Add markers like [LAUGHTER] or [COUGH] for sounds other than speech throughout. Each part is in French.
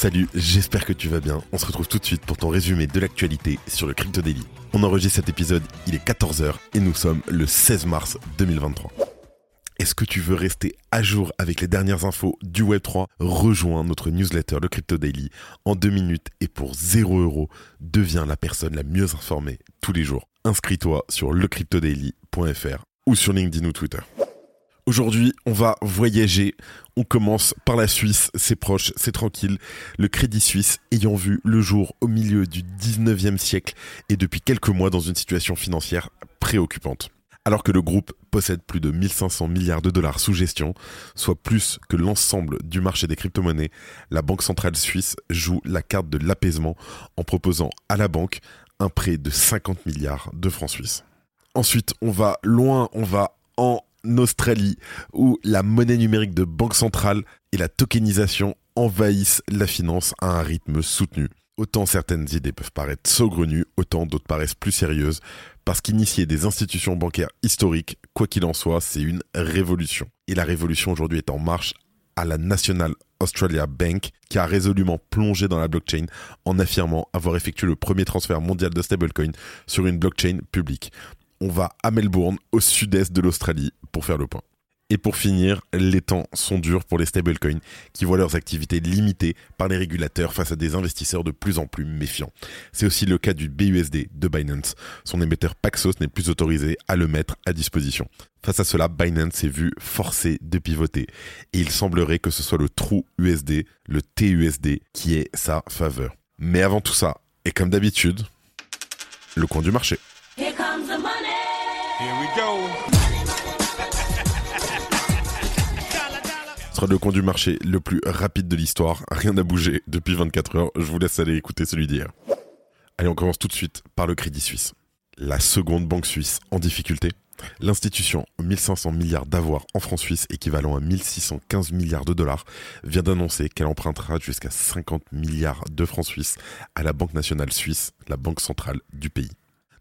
Salut, j'espère que tu vas bien. On se retrouve tout de suite pour ton résumé de l'actualité sur le Crypto Daily. On enregistre cet épisode, il est 14h et nous sommes le 16 mars 2023. Est-ce que tu veux rester à jour avec les dernières infos du Web3 Rejoins notre newsletter, le Crypto Daily, en deux minutes et pour 0 euros, deviens la personne la mieux informée tous les jours. Inscris-toi sur lecryptodaily.fr ou sur LinkedIn ou Twitter. Aujourd'hui, on va voyager. On commence par la Suisse, c'est proche, c'est tranquille. Le Crédit Suisse ayant vu le jour au milieu du 19e siècle et depuis quelques mois dans une situation financière préoccupante. Alors que le groupe possède plus de 1500 milliards de dollars sous gestion, soit plus que l'ensemble du marché des crypto-monnaies, la Banque centrale suisse joue la carte de l'apaisement en proposant à la banque un prêt de 50 milliards de francs suisses. Ensuite, on va loin, on va en Australie, où la monnaie numérique de banque centrale et la tokenisation envahissent la finance à un rythme soutenu. Autant certaines idées peuvent paraître saugrenues, autant d'autres paraissent plus sérieuses, parce qu'initier des institutions bancaires historiques, quoi qu'il en soit, c'est une révolution. Et la révolution aujourd'hui est en marche à la National Australia Bank, qui a résolument plongé dans la blockchain en affirmant avoir effectué le premier transfert mondial de stablecoin sur une blockchain publique on va à Melbourne, au sud-est de l'Australie, pour faire le point. Et pour finir, les temps sont durs pour les stablecoins qui voient leurs activités limitées par les régulateurs face à des investisseurs de plus en plus méfiants. C'est aussi le cas du BUSD de Binance. Son émetteur Paxos n'est plus autorisé à le mettre à disposition. Face à cela, Binance s'est vu forcé de pivoter et il semblerait que ce soit le True USD, le TUSD, qui est sa faveur. Mais avant tout ça, et comme d'habitude, le coin du marché. Here we go. Le coin du marché le plus rapide de l'histoire. Rien n'a bougé depuis 24 heures. Je vous laisse aller écouter celui d'hier. Allez, on commence tout de suite par le Crédit Suisse. La seconde banque suisse en difficulté. L'institution, 1500 milliards d'avoirs en francs suisses, équivalent à 1615 milliards de dollars, vient d'annoncer qu'elle empruntera jusqu'à 50 milliards de francs suisses à la Banque nationale suisse, la banque centrale du pays.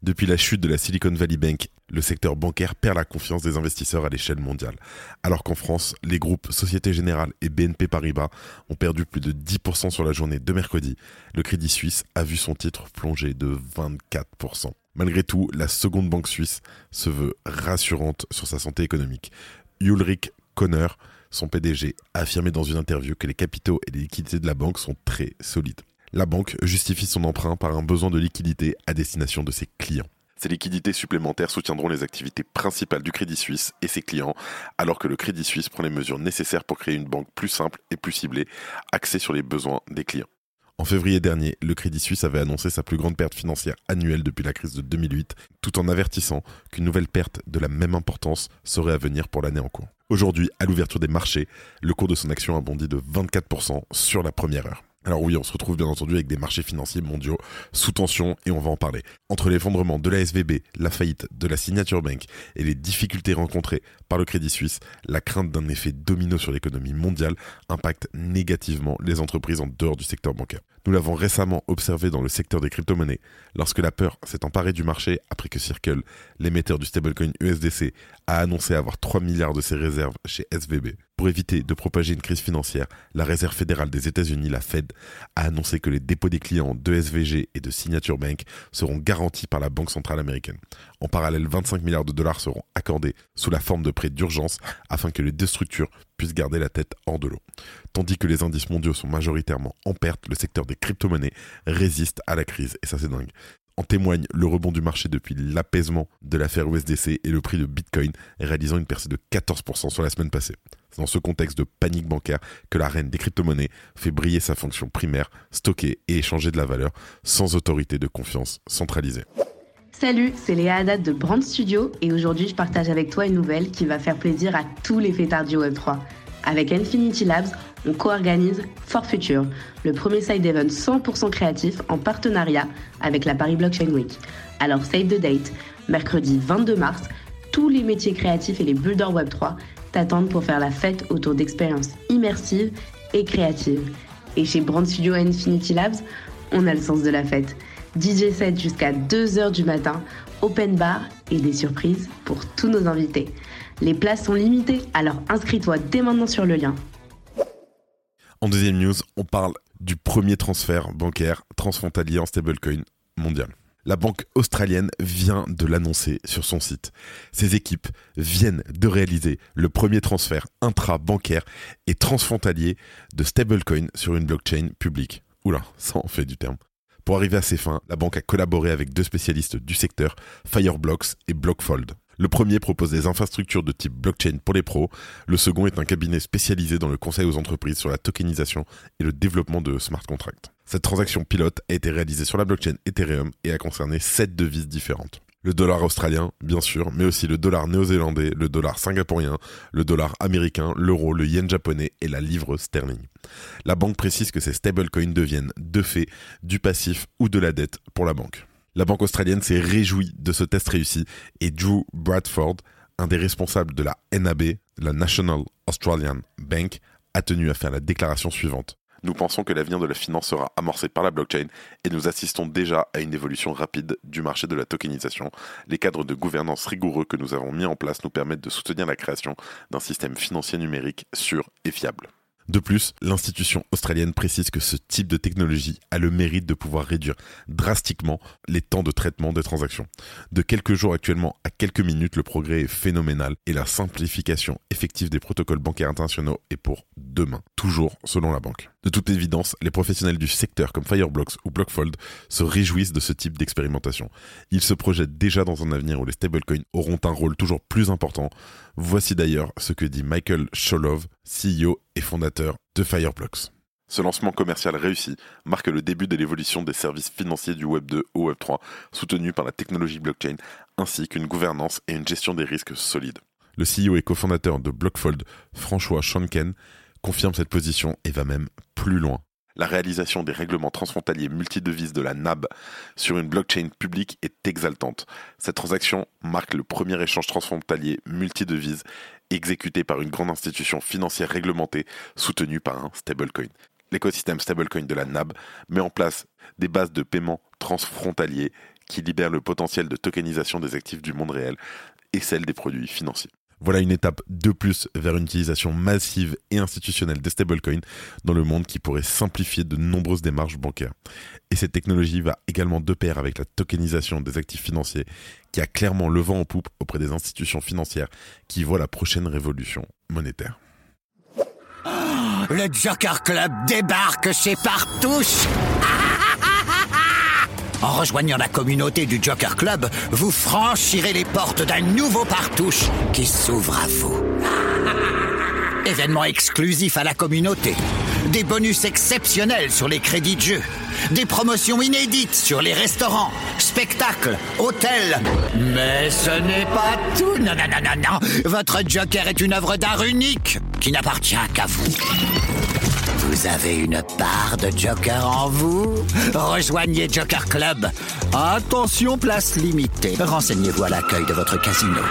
Depuis la chute de la Silicon Valley Bank, le secteur bancaire perd la confiance des investisseurs à l'échelle mondiale. Alors qu'en France, les groupes Société Générale et BNP Paribas ont perdu plus de 10% sur la journée de mercredi, le Crédit Suisse a vu son titre plonger de 24%. Malgré tout, la seconde banque suisse se veut rassurante sur sa santé économique. Ulrich Conner, son PDG, a affirmé dans une interview que les capitaux et les liquidités de la banque sont très solides la banque justifie son emprunt par un besoin de liquidité à destination de ses clients. Ces liquidités supplémentaires soutiendront les activités principales du Crédit Suisse et ses clients, alors que le Crédit Suisse prend les mesures nécessaires pour créer une banque plus simple et plus ciblée, axée sur les besoins des clients. En février dernier, le Crédit Suisse avait annoncé sa plus grande perte financière annuelle depuis la crise de 2008, tout en avertissant qu'une nouvelle perte de la même importance serait à venir pour l'année en cours. Aujourd'hui, à l'ouverture des marchés, le cours de son action a bondi de 24% sur la première heure. Alors oui, on se retrouve bien entendu avec des marchés financiers mondiaux sous tension et on va en parler. Entre l'effondrement de la SVB, la faillite de la Signature Bank et les difficultés rencontrées par le Crédit Suisse, la crainte d'un effet domino sur l'économie mondiale impacte négativement les entreprises en dehors du secteur bancaire. Nous l'avons récemment observé dans le secteur des crypto-monnaies, lorsque la peur s'est emparée du marché après que Circle, l'émetteur du stablecoin USDC, a annoncé avoir 3 milliards de ses réserves chez SVB. Pour éviter de propager une crise financière, la Réserve fédérale des États-Unis, la Fed, a annoncé que les dépôts des clients de SVG et de Signature Bank seront garantis par la Banque centrale américaine. En parallèle, 25 milliards de dollars seront accordés sous la forme de prêts d'urgence afin que les deux structures puissent garder la tête hors de l'eau. Tandis que les indices mondiaux sont majoritairement en perte, le secteur des crypto-monnaies résiste à la crise. Et ça, c'est dingue. En témoigne le rebond du marché depuis l'apaisement de l'affaire USDC et le prix de Bitcoin réalisant une percée de 14% sur la semaine passée. C'est dans ce contexte de panique bancaire que la reine des crypto-monnaies fait briller sa fonction primaire, stocker et échanger de la valeur sans autorité de confiance centralisée. Salut, c'est Léa Haddad de Brand Studio et aujourd'hui je partage avec toi une nouvelle qui va faire plaisir à tous les fêtards du Web3. Avec Infinity Labs, on co-organise For Future, le premier side event 100% créatif en partenariat avec la Paris Blockchain Week. Alors save the date, mercredi 22 mars, tous les métiers créatifs et les builders Web3 t'attendent pour faire la fête autour d'expériences immersives et créatives. Et chez Brand Studio Infinity Labs, on a le sens de la fête. DJ set jusqu'à 2h du matin, open bar et des surprises pour tous nos invités. Les places sont limitées, alors inscris-toi dès maintenant sur le lien. En deuxième news, on parle du premier transfert bancaire transfrontalier en stablecoin mondial. La banque australienne vient de l'annoncer sur son site. Ses équipes viennent de réaliser le premier transfert intra-bancaire et transfrontalier de stablecoin sur une blockchain publique. Oula, [LAUGHS] ça en fait du terme. Pour arriver à ses fins, la banque a collaboré avec deux spécialistes du secteur, Fireblocks et Blockfold. Le premier propose des infrastructures de type blockchain pour les pros. Le second est un cabinet spécialisé dans le conseil aux entreprises sur la tokenisation et le développement de smart contracts. Cette transaction pilote a été réalisée sur la blockchain Ethereum et a concerné 7 devises différentes. Le dollar australien, bien sûr, mais aussi le dollar néo-zélandais, le dollar singapourien, le dollar américain, l'euro, le yen japonais et la livre sterling. La banque précise que ces stablecoins deviennent de fait du passif ou de la dette pour la banque. La banque australienne s'est réjouie de ce test réussi et Drew Bradford, un des responsables de la NAB, la National Australian Bank, a tenu à faire la déclaration suivante. Nous pensons que l'avenir de la finance sera amorcé par la blockchain et nous assistons déjà à une évolution rapide du marché de la tokenisation. Les cadres de gouvernance rigoureux que nous avons mis en place nous permettent de soutenir la création d'un système financier numérique sûr et fiable. De plus, l'institution australienne précise que ce type de technologie a le mérite de pouvoir réduire drastiquement les temps de traitement des transactions. De quelques jours actuellement à quelques minutes, le progrès est phénoménal et la simplification effective des protocoles bancaires internationaux est pour demain, toujours selon la banque. De toute évidence, les professionnels du secteur comme Fireblocks ou Blockfold se réjouissent de ce type d'expérimentation. Ils se projettent déjà dans un avenir où les stablecoins auront un rôle toujours plus important. Voici d'ailleurs ce que dit Michael Sholov, CEO et fondateur de Fireblocks. Ce lancement commercial réussi marque le début de l'évolution des services financiers du Web 2 au Web 3, soutenus par la technologie blockchain, ainsi qu'une gouvernance et une gestion des risques solides. Le CEO et cofondateur de Blockfold, François Schonken, confirme cette position et va même plus loin. La réalisation des règlements transfrontaliers multidevises de la NAB sur une blockchain publique est exaltante. Cette transaction marque le premier échange transfrontalier multidevises exécuté par une grande institution financière réglementée soutenue par un stablecoin. L'écosystème stablecoin de la NAB met en place des bases de paiement transfrontaliers qui libèrent le potentiel de tokenisation des actifs du monde réel et celle des produits financiers. Voilà une étape de plus vers une utilisation massive et institutionnelle des stablecoins dans le monde qui pourrait simplifier de nombreuses démarches bancaires. Et cette technologie va également de pair avec la tokenisation des actifs financiers qui a clairement le vent en poupe auprès des institutions financières qui voient la prochaine révolution monétaire. le Joker Club débarque chez Partouche En rejoignant la communauté du Joker Club, vous franchirez les portes d'un nouveau partouche qui s'ouvre à vous. [LAUGHS] Événement exclusif à la communauté. Des bonus exceptionnels sur les crédits de jeu. Des promotions inédites sur les restaurants, spectacles, hôtels. Mais ce n'est pas tout. Non, non, non, non, non. Votre Joker est une œuvre d'art unique qui n'appartient qu'à vous. Vous avez une part de Joker en vous? Rejoignez Joker Club. Attention, place limitée. Renseignez-vous à l'accueil de votre casino.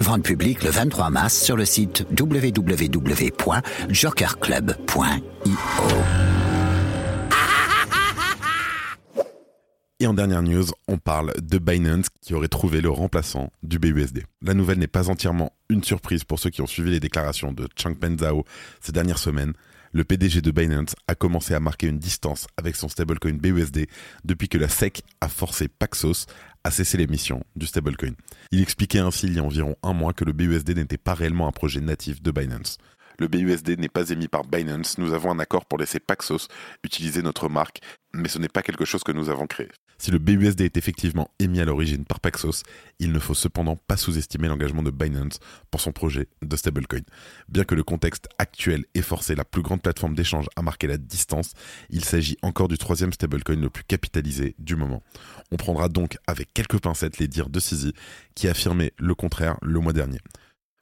Vente publique le 23 mars sur le site www.jokerclub.io. Et en dernière news, on parle de Binance qui aurait trouvé le remplaçant du BUSD. La nouvelle n'est pas entièrement une surprise pour ceux qui ont suivi les déclarations de Changpeng Zhao ces dernières semaines. Le PDG de Binance a commencé à marquer une distance avec son stablecoin BUSD depuis que la SEC a forcé Paxos à cesser l'émission du stablecoin. Il expliquait ainsi il y a environ un mois que le BUSD n'était pas réellement un projet natif de Binance. Le BUSD n'est pas émis par Binance, nous avons un accord pour laisser Paxos utiliser notre marque, mais ce n'est pas quelque chose que nous avons créé. Si le BUSD est effectivement émis à l'origine par Paxos, il ne faut cependant pas sous-estimer l'engagement de Binance pour son projet de stablecoin. Bien que le contexte actuel ait forcé la plus grande plateforme d'échange à marquer la distance, il s'agit encore du troisième stablecoin le plus capitalisé du moment. On prendra donc avec quelques pincettes les dires de Sisi qui affirmait le contraire le mois dernier.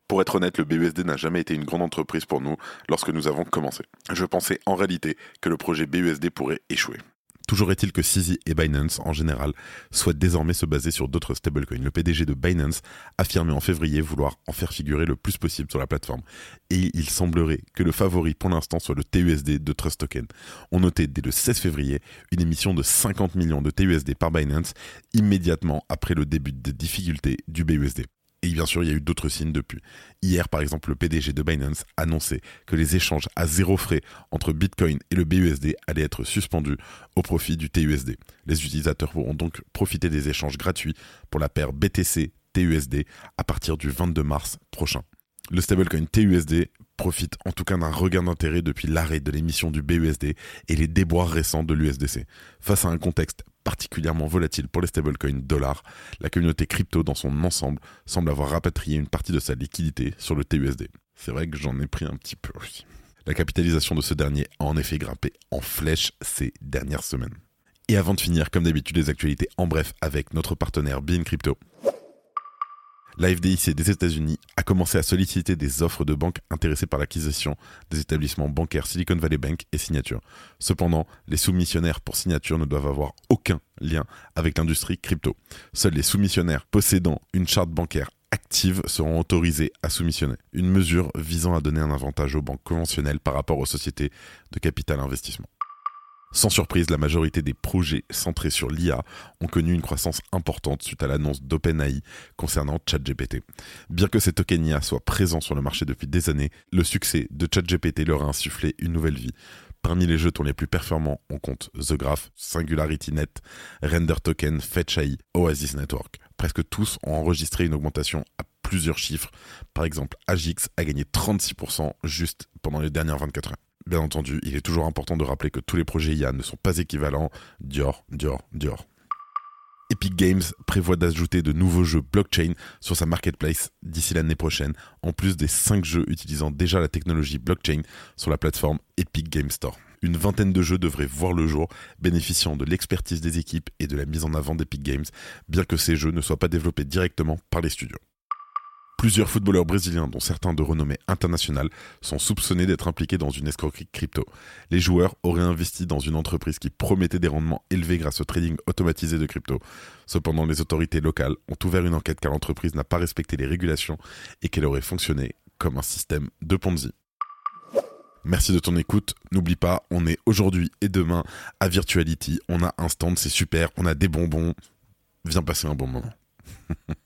Pour être honnête, le BUSD n'a jamais été une grande entreprise pour nous lorsque nous avons commencé. Je pensais en réalité que le projet BUSD pourrait échouer. Toujours est-il que CZ et Binance, en général, souhaitent désormais se baser sur d'autres stablecoins. Le PDG de Binance affirmait en février vouloir en faire figurer le plus possible sur la plateforme. Et il semblerait que le favori pour l'instant soit le TUSD de Trust Token. On notait dès le 16 février une émission de 50 millions de TUSD par Binance immédiatement après le début des difficultés du BUSD. Et bien sûr, il y a eu d'autres signes depuis. Hier, par exemple, le PDG de Binance annonçait que les échanges à zéro frais entre Bitcoin et le BUSD allaient être suspendus au profit du TUSD. Les utilisateurs pourront donc profiter des échanges gratuits pour la paire BTC-TUSD à partir du 22 mars prochain. Le stablecoin TUSD profite en tout cas d'un regain d'intérêt depuis l'arrêt de l'émission du BUSD et les déboires récents de l'USDC. Face à un contexte particulièrement volatile pour les stablecoins dollars, la communauté crypto dans son ensemble semble avoir rapatrié une partie de sa liquidité sur le TUSD. C'est vrai que j'en ai pris un petit peu. La capitalisation de ce dernier a en effet grimpé en flèche ces dernières semaines. Et avant de finir, comme d'habitude, les actualités en bref avec notre partenaire Bean Crypto la FDIC des États-Unis a commencé à solliciter des offres de banques intéressées par l'acquisition des établissements bancaires Silicon Valley Bank et Signature. Cependant, les soumissionnaires pour Signature ne doivent avoir aucun lien avec l'industrie crypto. Seuls les soumissionnaires possédant une charte bancaire active seront autorisés à soumissionner. Une mesure visant à donner un avantage aux banques conventionnelles par rapport aux sociétés de capital investissement. Sans surprise, la majorité des projets centrés sur l'IA ont connu une croissance importante suite à l'annonce d'OpenAI concernant ChatGPT. Bien que ces tokens IA soient présents sur le marché depuis des années, le succès de ChatGPT leur a insufflé une nouvelle vie. Parmi les jetons les plus performants, on compte The Graph, SingularityNet, Render Token, FetchAI, Oasis Network. Presque tous ont enregistré une augmentation à plusieurs chiffres. Par exemple, Agix a gagné 36% juste pendant les dernières 24 heures. Bien entendu, il est toujours important de rappeler que tous les projets IA ne sont pas équivalents. Dior, Dior, Dior. Epic Games prévoit d'ajouter de nouveaux jeux blockchain sur sa marketplace d'ici l'année prochaine, en plus des 5 jeux utilisant déjà la technologie blockchain sur la plateforme Epic Game Store. Une vingtaine de jeux devraient voir le jour, bénéficiant de l'expertise des équipes et de la mise en avant d'Epic Games, bien que ces jeux ne soient pas développés directement par les studios. Plusieurs footballeurs brésiliens, dont certains de renommée internationale, sont soupçonnés d'être impliqués dans une escroquerie crypto. Les joueurs auraient investi dans une entreprise qui promettait des rendements élevés grâce au trading automatisé de crypto. Cependant, les autorités locales ont ouvert une enquête car l'entreprise n'a pas respecté les régulations et qu'elle aurait fonctionné comme un système de Ponzi. Merci de ton écoute. N'oublie pas, on est aujourd'hui et demain à Virtuality. On a un stand, c'est super. On a des bonbons. Viens passer un bon moment. [LAUGHS]